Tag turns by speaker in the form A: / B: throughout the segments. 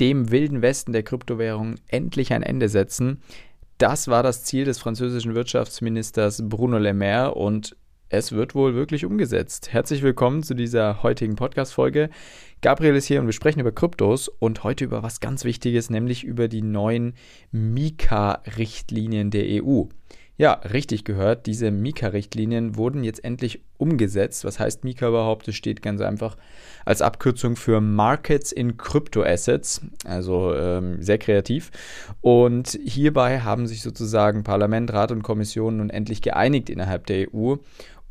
A: dem wilden Westen der Kryptowährung endlich ein Ende setzen. Das war das Ziel des französischen Wirtschaftsministers Bruno Le Maire und es wird wohl wirklich umgesetzt. Herzlich willkommen zu dieser heutigen Podcast-Folge. Gabriel ist hier und wir sprechen über Kryptos und heute über was ganz Wichtiges, nämlich über die neuen Mika-Richtlinien der EU. Ja, richtig gehört, diese Mika-Richtlinien wurden jetzt endlich umgesetzt. Was heißt Mika überhaupt? Es steht ganz einfach als Abkürzung für Markets in Crypto Assets, also ähm, sehr kreativ. Und hierbei haben sich sozusagen Parlament, Rat und Kommission nun endlich geeinigt innerhalb der EU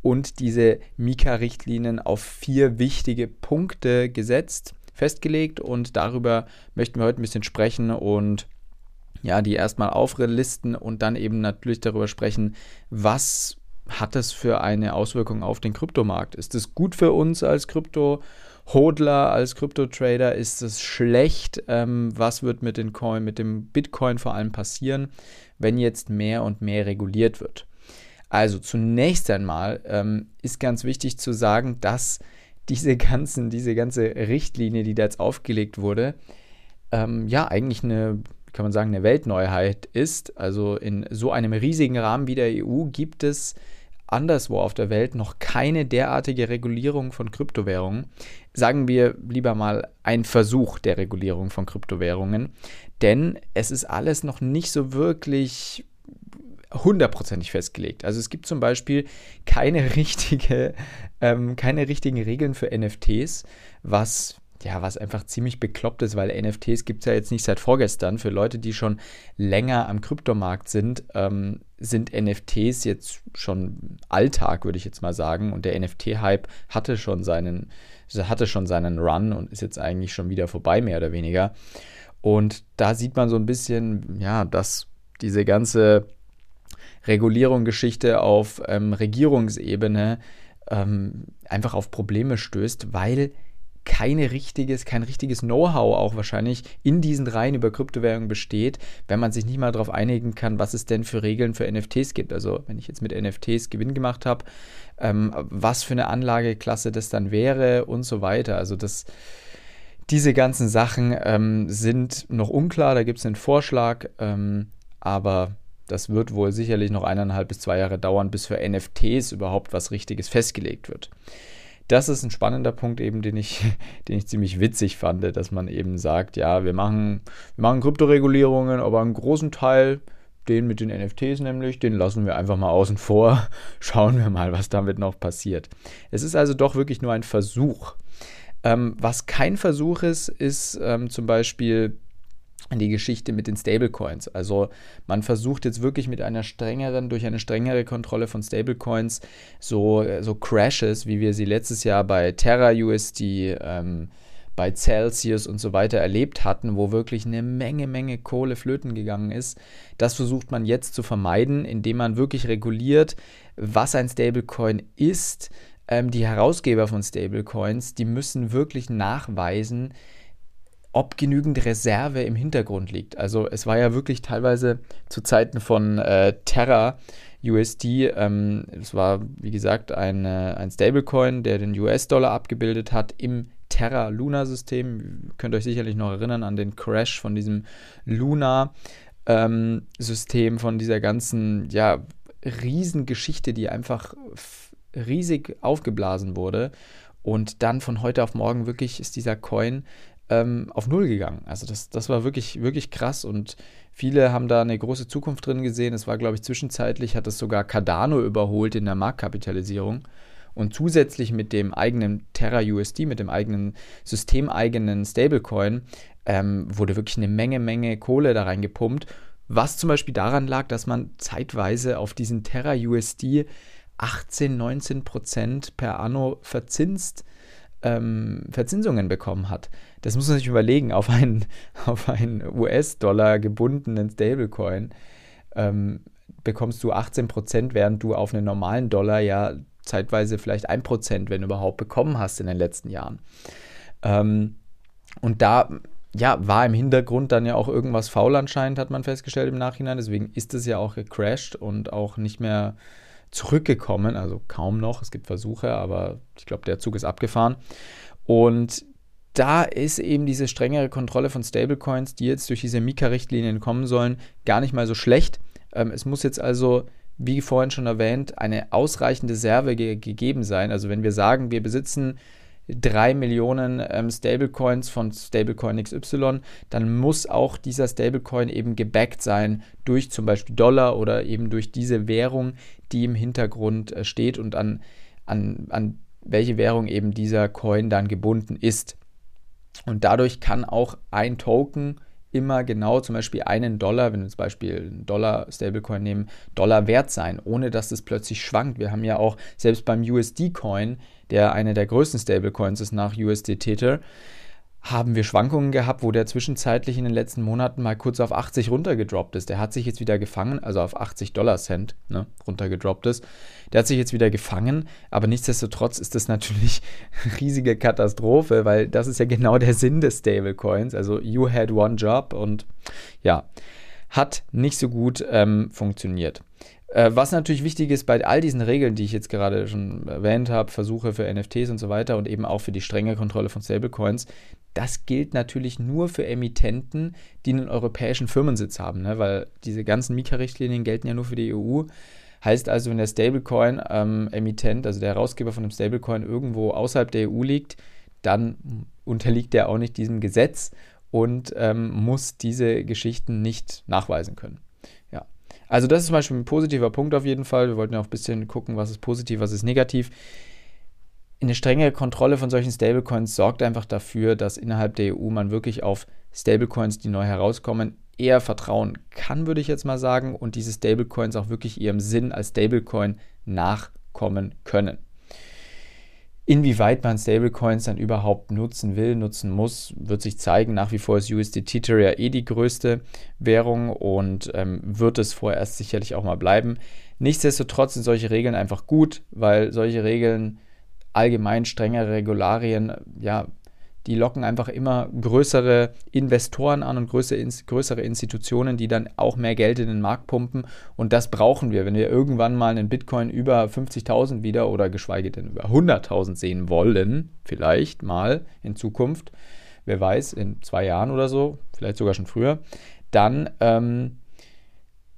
A: und diese Mika-Richtlinien auf vier wichtige Punkte gesetzt, festgelegt und darüber möchten wir heute ein bisschen sprechen und ja, die erstmal auflisten und dann eben natürlich darüber sprechen, was hat es für eine Auswirkung auf den Kryptomarkt? Ist es gut für uns als Krypto-Hodler, als Krypto-Trader? Ist es schlecht? Ähm, was wird mit, den Coin, mit dem Bitcoin vor allem passieren, wenn jetzt mehr und mehr reguliert wird? Also zunächst einmal ähm, ist ganz wichtig zu sagen, dass diese ganzen, diese ganze Richtlinie, die da jetzt aufgelegt wurde, ähm, ja eigentlich eine kann man sagen, eine Weltneuheit ist. Also in so einem riesigen Rahmen wie der EU gibt es anderswo auf der Welt noch keine derartige Regulierung von Kryptowährungen. Sagen wir lieber mal ein Versuch der Regulierung von Kryptowährungen, denn es ist alles noch nicht so wirklich hundertprozentig festgelegt. Also es gibt zum Beispiel keine richtige, ähm, keine richtigen Regeln für NFTs, was ja, was einfach ziemlich bekloppt ist, weil NFTs gibt es ja jetzt nicht seit vorgestern. Für Leute, die schon länger am Kryptomarkt sind, ähm, sind NFTs jetzt schon Alltag, würde ich jetzt mal sagen. Und der NFT-Hype hatte schon seinen, hatte schon seinen Run und ist jetzt eigentlich schon wieder vorbei, mehr oder weniger. Und da sieht man so ein bisschen, ja, dass diese ganze Regulierung-Geschichte auf ähm, Regierungsebene ähm, einfach auf Probleme stößt, weil keine richtiges, kein richtiges Know-how auch wahrscheinlich in diesen Reihen über Kryptowährungen besteht, wenn man sich nicht mal darauf einigen kann, was es denn für Regeln für NFTs gibt. Also wenn ich jetzt mit NFTs Gewinn gemacht habe, ähm, was für eine Anlageklasse das dann wäre und so weiter. Also das, diese ganzen Sachen ähm, sind noch unklar, da gibt es einen Vorschlag, ähm, aber das wird wohl sicherlich noch eineinhalb bis zwei Jahre dauern, bis für NFTs überhaupt was Richtiges festgelegt wird das ist ein spannender Punkt eben, den ich, den ich ziemlich witzig fand, dass man eben sagt, ja, wir machen, wir machen Kryptoregulierungen, aber einen großen Teil, den mit den NFTs nämlich, den lassen wir einfach mal außen vor. Schauen wir mal, was damit noch passiert. Es ist also doch wirklich nur ein Versuch. Ähm, was kein Versuch ist, ist ähm, zum Beispiel die Geschichte mit den Stablecoins. Also man versucht jetzt wirklich mit einer strengeren, durch eine strengere Kontrolle von Stablecoins so, so Crashes, wie wir sie letztes Jahr bei Terra USD, ähm, bei Celsius und so weiter erlebt hatten, wo wirklich eine Menge, Menge Kohle flöten gegangen ist. Das versucht man jetzt zu vermeiden, indem man wirklich reguliert, was ein Stablecoin ist. Ähm, die Herausgeber von Stablecoins, die müssen wirklich nachweisen, ob genügend Reserve im Hintergrund liegt. Also es war ja wirklich teilweise zu Zeiten von äh, Terra USD, ähm, es war wie gesagt ein, äh, ein Stablecoin, der den US-Dollar abgebildet hat im Terra Luna System. Ihr könnt euch sicherlich noch erinnern an den Crash von diesem Luna ähm, System, von dieser ganzen ja, Riesengeschichte, die einfach riesig aufgeblasen wurde. Und dann von heute auf morgen wirklich ist dieser Coin ähm, auf Null gegangen. Also das, das war wirklich, wirklich krass und viele haben da eine große Zukunft drin gesehen. Es war, glaube ich, zwischenzeitlich hat es sogar Cardano überholt in der Marktkapitalisierung. Und zusätzlich mit dem eigenen Terra USD, mit dem eigenen systemeigenen Stablecoin, ähm, wurde wirklich eine Menge, Menge Kohle da reingepumpt. Was zum Beispiel daran lag, dass man zeitweise auf diesen Terra USD 18, 19 Prozent per Anno verzinst ähm, Verzinsungen bekommen hat. Das muss man sich überlegen, auf einen, auf einen US-Dollar gebundenen Stablecoin ähm, bekommst du 18%, während du auf einen normalen Dollar ja zeitweise vielleicht 1%, wenn überhaupt, bekommen hast in den letzten Jahren. Ähm, und da ja, war im Hintergrund dann ja auch irgendwas faul anscheinend, hat man festgestellt im Nachhinein. Deswegen ist es ja auch gecrashed und auch nicht mehr zurückgekommen, also kaum noch. Es gibt Versuche, aber ich glaube, der Zug ist abgefahren. Und da ist eben diese strengere Kontrolle von Stablecoins, die jetzt durch diese Mika-Richtlinien kommen sollen, gar nicht mal so schlecht. Ähm, es muss jetzt also, wie vorhin schon erwähnt, eine ausreichende Reserve ge gegeben sein. Also wenn wir sagen, wir besitzen 3 Millionen ähm, Stablecoins von Stablecoin XY, dann muss auch dieser Stablecoin eben gebackt sein durch zum Beispiel Dollar oder eben durch diese Währung, die im Hintergrund äh, steht und an, an, an welche Währung eben dieser Coin dann gebunden ist. Und dadurch kann auch ein Token immer genau zum Beispiel einen Dollar, wenn wir zum Beispiel einen Dollar Stablecoin nehmen, Dollar wert sein, ohne dass es plötzlich schwankt. Wir haben ja auch selbst beim USD-Coin, der eine der größten Stablecoins ist nach USD Tether, haben wir Schwankungen gehabt, wo der zwischenzeitlich in den letzten Monaten mal kurz auf 80 runtergedroppt ist. Der hat sich jetzt wieder gefangen, also auf 80 Dollar Cent ne, runtergedroppt ist. Der hat sich jetzt wieder gefangen, aber nichtsdestotrotz ist das natürlich eine riesige Katastrophe, weil das ist ja genau der Sinn des Stablecoins. Also you had one job und ja, hat nicht so gut ähm, funktioniert. Äh, was natürlich wichtig ist bei all diesen Regeln, die ich jetzt gerade schon erwähnt habe, Versuche für NFTs und so weiter und eben auch für die strenge Kontrolle von Stablecoins, das gilt natürlich nur für Emittenten, die einen europäischen Firmensitz haben, ne? weil diese ganzen Mika-Richtlinien gelten ja nur für die EU. Heißt also, wenn der Stablecoin-Emittent, ähm, also der Herausgeber von einem Stablecoin, irgendwo außerhalb der EU liegt, dann unterliegt er auch nicht diesem Gesetz und ähm, muss diese Geschichten nicht nachweisen können. Also, das ist zum Beispiel ein positiver Punkt auf jeden Fall. Wir wollten ja auch ein bisschen gucken, was ist positiv, was ist negativ eine strenge Kontrolle von solchen Stablecoins sorgt einfach dafür, dass innerhalb der EU man wirklich auf Stablecoins, die neu herauskommen, eher vertrauen kann, würde ich jetzt mal sagen, und diese Stablecoins auch wirklich ihrem Sinn als Stablecoin nachkommen können. Inwieweit man Stablecoins dann überhaupt nutzen will, nutzen muss, wird sich zeigen. Nach wie vor ist USD Tether ja eh die größte Währung und ähm, wird es vorerst sicherlich auch mal bleiben. Nichtsdestotrotz sind solche Regeln einfach gut, weil solche Regeln allgemein strengere Regularien, ja, die locken einfach immer größere Investoren an und größere, größere Institutionen, die dann auch mehr Geld in den Markt pumpen. Und das brauchen wir. Wenn wir irgendwann mal einen Bitcoin über 50.000 wieder oder geschweige denn über 100.000 sehen wollen, vielleicht mal in Zukunft, wer weiß, in zwei Jahren oder so, vielleicht sogar schon früher, dann ähm,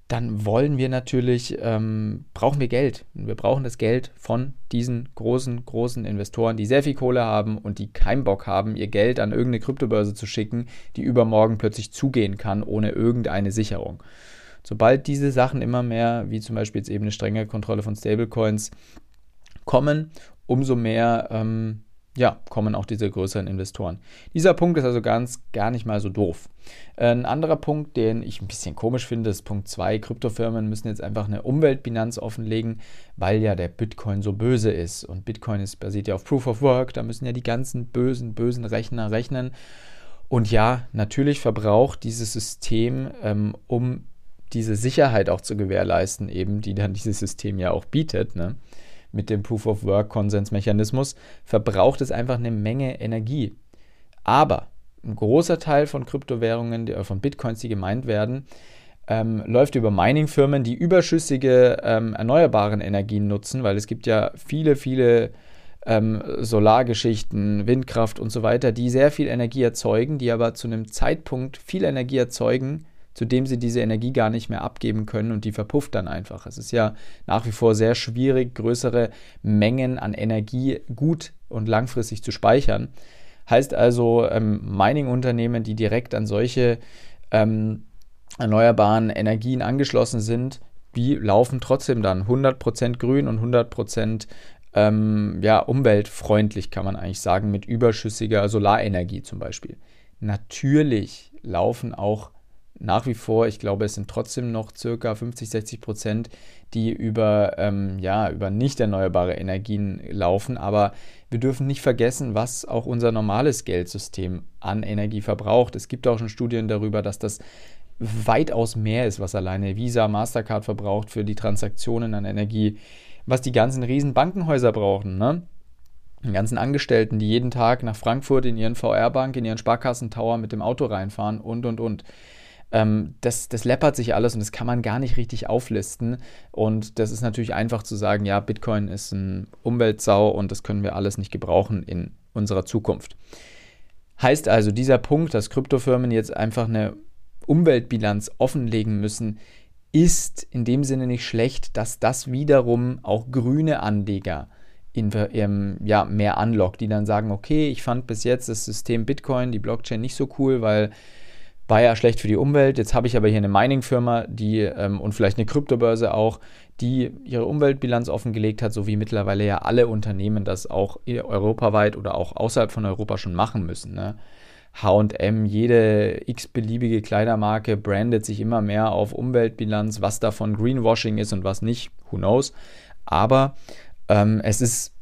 A: dann wollen wir natürlich, ähm, brauchen wir Geld. wir brauchen das Geld von diesen großen, großen Investoren, die sehr viel Kohle haben und die keinen Bock haben, ihr Geld an irgendeine Kryptobörse zu schicken, die übermorgen plötzlich zugehen kann, ohne irgendeine Sicherung. Sobald diese Sachen immer mehr, wie zum Beispiel jetzt eben eine strenge Kontrolle von Stablecoins, kommen, umso mehr ähm, ja, kommen auch diese größeren Investoren. Dieser Punkt ist also ganz gar nicht mal so doof. Ein anderer Punkt, den ich ein bisschen komisch finde, ist Punkt 2. Kryptofirmen müssen jetzt einfach eine Umweltbilanz offenlegen, weil ja der Bitcoin so böse ist. Und Bitcoin ist, basiert ja auf Proof of Work, da müssen ja die ganzen bösen, bösen Rechner rechnen. Und ja, natürlich verbraucht dieses System, ähm, um diese Sicherheit auch zu gewährleisten, eben, die dann dieses System ja auch bietet, ne? Mit dem Proof of Work Konsensmechanismus, verbraucht es einfach eine Menge Energie. Aber ein großer Teil von Kryptowährungen, die, von Bitcoins, die gemeint werden, ähm, läuft über Mining-Firmen, die überschüssige ähm, erneuerbaren Energien nutzen, weil es gibt ja viele, viele ähm, Solargeschichten, Windkraft und so weiter, die sehr viel Energie erzeugen, die aber zu einem Zeitpunkt viel Energie erzeugen, zu dem sie diese Energie gar nicht mehr abgeben können und die verpufft dann einfach. Es ist ja nach wie vor sehr schwierig, größere Mengen an Energie gut und langfristig zu speichern. Heißt also, ähm, Mining-Unternehmen, die direkt an solche ähm, erneuerbaren Energien angeschlossen sind, die laufen trotzdem dann 100% grün und 100% ähm, ja, umweltfreundlich, kann man eigentlich sagen, mit überschüssiger Solarenergie zum Beispiel. Natürlich laufen auch nach wie vor, ich glaube, es sind trotzdem noch circa 50, 60 Prozent, die über, ähm, ja, über nicht erneuerbare Energien laufen. Aber wir dürfen nicht vergessen, was auch unser normales Geldsystem an Energie verbraucht. Es gibt auch schon Studien darüber, dass das weitaus mehr ist, was alleine Visa, Mastercard verbraucht für die Transaktionen an Energie, was die ganzen riesen Bankenhäuser brauchen. Ne? Die ganzen Angestellten, die jeden Tag nach Frankfurt in ihren VR-Bank, in ihren Sparkassentower mit dem Auto reinfahren und, und, und. Ähm, das, das läppert sich alles und das kann man gar nicht richtig auflisten. Und das ist natürlich einfach zu sagen, ja, Bitcoin ist ein Umweltsau und das können wir alles nicht gebrauchen in unserer Zukunft. Heißt also, dieser Punkt, dass Kryptofirmen jetzt einfach eine Umweltbilanz offenlegen müssen, ist in dem Sinne nicht schlecht, dass das wiederum auch grüne Anleger in, ähm, ja, mehr anlockt, die dann sagen, okay, ich fand bis jetzt das System Bitcoin, die Blockchain nicht so cool, weil war ja schlecht für die Umwelt. Jetzt habe ich aber hier eine Mining-Firma, die ähm, und vielleicht eine Kryptobörse auch, die ihre Umweltbilanz offengelegt hat, so wie mittlerweile ja alle Unternehmen das auch europaweit oder auch außerhalb von Europa schon machen müssen. Ne? HM, jede x-beliebige Kleidermarke brandet sich immer mehr auf Umweltbilanz, was davon Greenwashing ist und was nicht, who knows. Aber ähm, es ist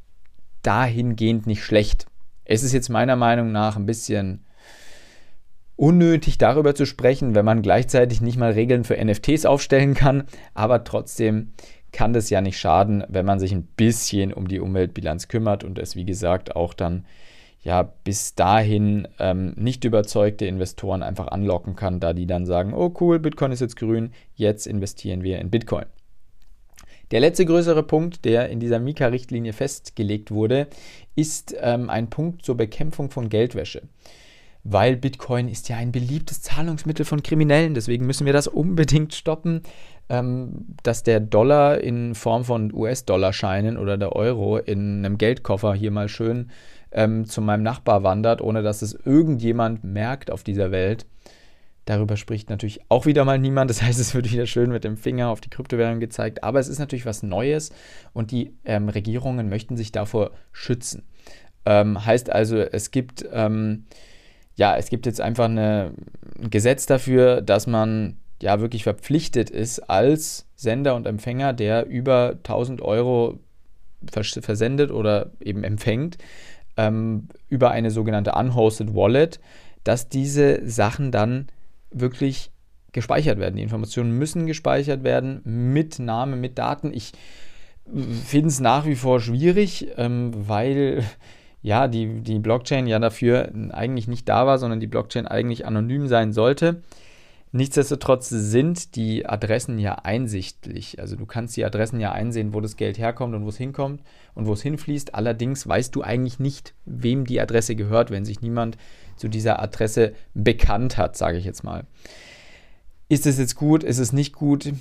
A: dahingehend nicht schlecht. Es ist jetzt meiner Meinung nach ein bisschen unnötig darüber zu sprechen, wenn man gleichzeitig nicht mal Regeln für NFTs aufstellen kann, aber trotzdem kann das ja nicht schaden, wenn man sich ein bisschen um die Umweltbilanz kümmert und es, wie gesagt, auch dann ja bis dahin ähm, nicht überzeugte Investoren einfach anlocken kann, da die dann sagen, oh cool, Bitcoin ist jetzt grün, jetzt investieren wir in Bitcoin. Der letzte größere Punkt, der in dieser Mika-Richtlinie festgelegt wurde, ist ähm, ein Punkt zur Bekämpfung von Geldwäsche weil Bitcoin ist ja ein beliebtes Zahlungsmittel von Kriminellen. Deswegen müssen wir das unbedingt stoppen, ähm, dass der Dollar in Form von US-Dollar-Scheinen oder der Euro in einem Geldkoffer hier mal schön ähm, zu meinem Nachbar wandert, ohne dass es irgendjemand merkt auf dieser Welt. Darüber spricht natürlich auch wieder mal niemand. Das heißt, es wird wieder schön mit dem Finger auf die Kryptowährung gezeigt. Aber es ist natürlich was Neues und die ähm, Regierungen möchten sich davor schützen. Ähm, heißt also, es gibt ähm, ja, es gibt jetzt einfach eine, ein Gesetz dafür, dass man ja wirklich verpflichtet ist als Sender und Empfänger, der über 1000 Euro versendet oder eben empfängt, ähm, über eine sogenannte Unhosted Wallet, dass diese Sachen dann wirklich gespeichert werden. Die Informationen müssen gespeichert werden mit Name, mit Daten. Ich finde es nach wie vor schwierig, ähm, weil ja, die, die Blockchain ja dafür eigentlich nicht da war, sondern die Blockchain eigentlich anonym sein sollte. Nichtsdestotrotz sind die Adressen ja einsichtlich. Also du kannst die Adressen ja einsehen, wo das Geld herkommt und wo es hinkommt und wo es hinfließt. Allerdings weißt du eigentlich nicht, wem die Adresse gehört, wenn sich niemand zu dieser Adresse bekannt hat, sage ich jetzt mal. Ist es jetzt gut? Ist es nicht gut?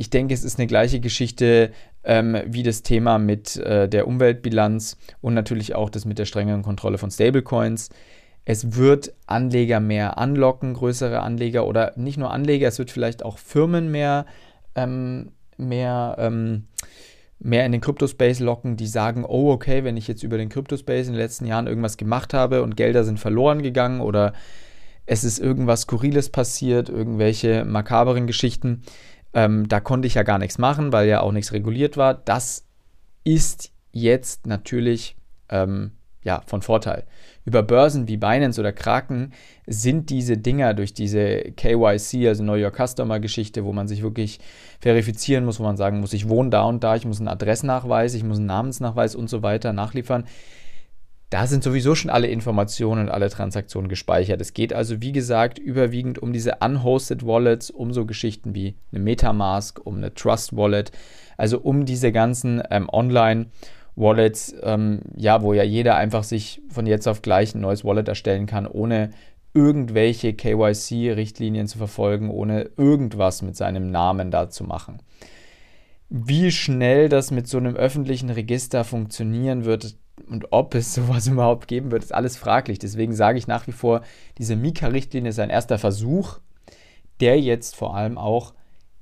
A: Ich denke, es ist eine gleiche Geschichte ähm, wie das Thema mit äh, der Umweltbilanz und natürlich auch das mit der strengeren Kontrolle von Stablecoins. Es wird Anleger mehr anlocken, größere Anleger oder nicht nur Anleger, es wird vielleicht auch Firmen mehr, ähm, mehr, ähm, mehr in den Kryptospace locken, die sagen, oh okay, wenn ich jetzt über den Kryptospace in den letzten Jahren irgendwas gemacht habe und Gelder sind verloren gegangen oder es ist irgendwas Skurriles passiert, irgendwelche makaberen Geschichten, ähm, da konnte ich ja gar nichts machen, weil ja auch nichts reguliert war. Das ist jetzt natürlich ähm, ja, von Vorteil. Über Börsen wie Binance oder Kraken sind diese Dinger durch diese KYC, also Know Your Customer Geschichte, wo man sich wirklich verifizieren muss, wo man sagen muss, ich wohne da und da, ich muss einen Adressnachweis, ich muss einen Namensnachweis und so weiter nachliefern da sind sowieso schon alle Informationen und alle Transaktionen gespeichert. Es geht also, wie gesagt, überwiegend um diese unhosted Wallets, um so Geschichten wie eine Metamask, um eine Trust Wallet, also um diese ganzen ähm, Online- Wallets, ähm, ja, wo ja jeder einfach sich von jetzt auf gleich ein neues Wallet erstellen kann, ohne irgendwelche KYC-Richtlinien zu verfolgen, ohne irgendwas mit seinem Namen da zu machen. Wie schnell das mit so einem öffentlichen Register funktionieren wird, und ob es sowas überhaupt geben wird, ist alles fraglich. Deswegen sage ich nach wie vor, diese Mika-Richtlinie ist ein erster Versuch, der jetzt vor allem auch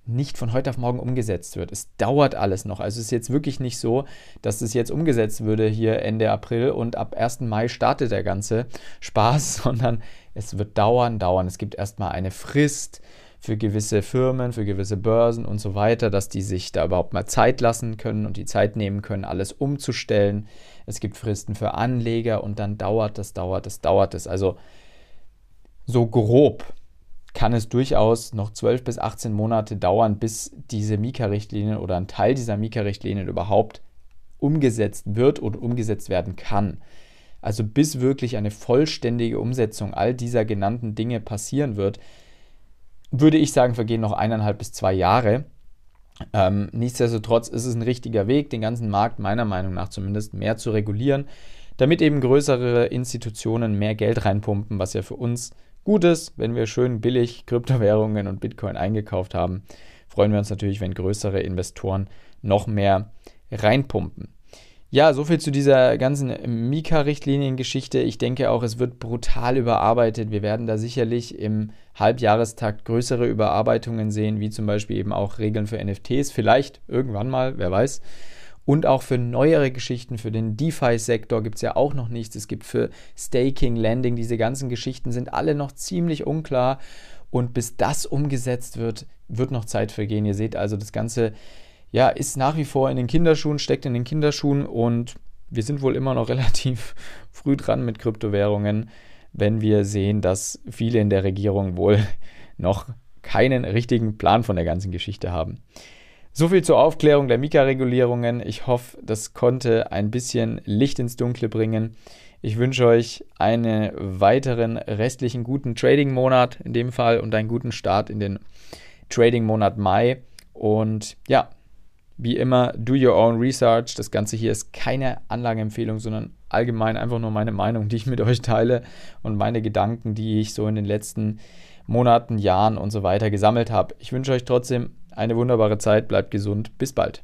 A: nicht von heute auf morgen umgesetzt wird. Es dauert alles noch. Also es ist jetzt wirklich nicht so, dass es jetzt umgesetzt würde hier Ende April und ab 1. Mai startet der ganze Spaß, sondern es wird dauern, dauern. Es gibt erstmal eine Frist für gewisse Firmen, für gewisse Börsen und so weiter, dass die sich da überhaupt mal Zeit lassen können und die Zeit nehmen können, alles umzustellen. Es gibt Fristen für Anleger und dann dauert das, dauert es, dauert es. Also so grob kann es durchaus noch 12 bis 18 Monate dauern, bis diese Mika-Richtlinien oder ein Teil dieser Mika-Richtlinien überhaupt umgesetzt wird und umgesetzt werden kann. Also bis wirklich eine vollständige Umsetzung all dieser genannten Dinge passieren wird, würde ich sagen, vergehen noch eineinhalb bis zwei Jahre. Ähm, nichtsdestotrotz ist es ein richtiger Weg, den ganzen Markt meiner Meinung nach zumindest mehr zu regulieren, damit eben größere Institutionen mehr Geld reinpumpen, was ja für uns gut ist, wenn wir schön billig Kryptowährungen und Bitcoin eingekauft haben. Freuen wir uns natürlich, wenn größere Investoren noch mehr reinpumpen. Ja, soviel zu dieser ganzen Mika-Richtlinien-Geschichte. Ich denke auch, es wird brutal überarbeitet. Wir werden da sicherlich im Halbjahrestakt größere Überarbeitungen sehen, wie zum Beispiel eben auch Regeln für NFTs. Vielleicht irgendwann mal, wer weiß. Und auch für neuere Geschichten, für den DeFi-Sektor gibt es ja auch noch nichts. Es gibt für Staking, Landing, diese ganzen Geschichten sind alle noch ziemlich unklar. Und bis das umgesetzt wird, wird noch Zeit vergehen. Ihr seht also, das Ganze ja, ist nach wie vor in den Kinderschuhen, steckt in den Kinderschuhen und wir sind wohl immer noch relativ früh dran mit Kryptowährungen, wenn wir sehen, dass viele in der Regierung wohl noch keinen richtigen Plan von der ganzen Geschichte haben. So viel zur Aufklärung der Mika-Regulierungen. Ich hoffe, das konnte ein bisschen Licht ins Dunkle bringen. Ich wünsche euch einen weiteren restlichen guten Trading-Monat in dem Fall und einen guten Start in den Trading-Monat Mai. Und ja, wie immer, do your own research. Das Ganze hier ist keine Anlageempfehlung, sondern allgemein einfach nur meine Meinung, die ich mit euch teile und meine Gedanken, die ich so in den letzten Monaten, Jahren und so weiter gesammelt habe. Ich wünsche euch trotzdem eine wunderbare Zeit, bleibt gesund, bis bald.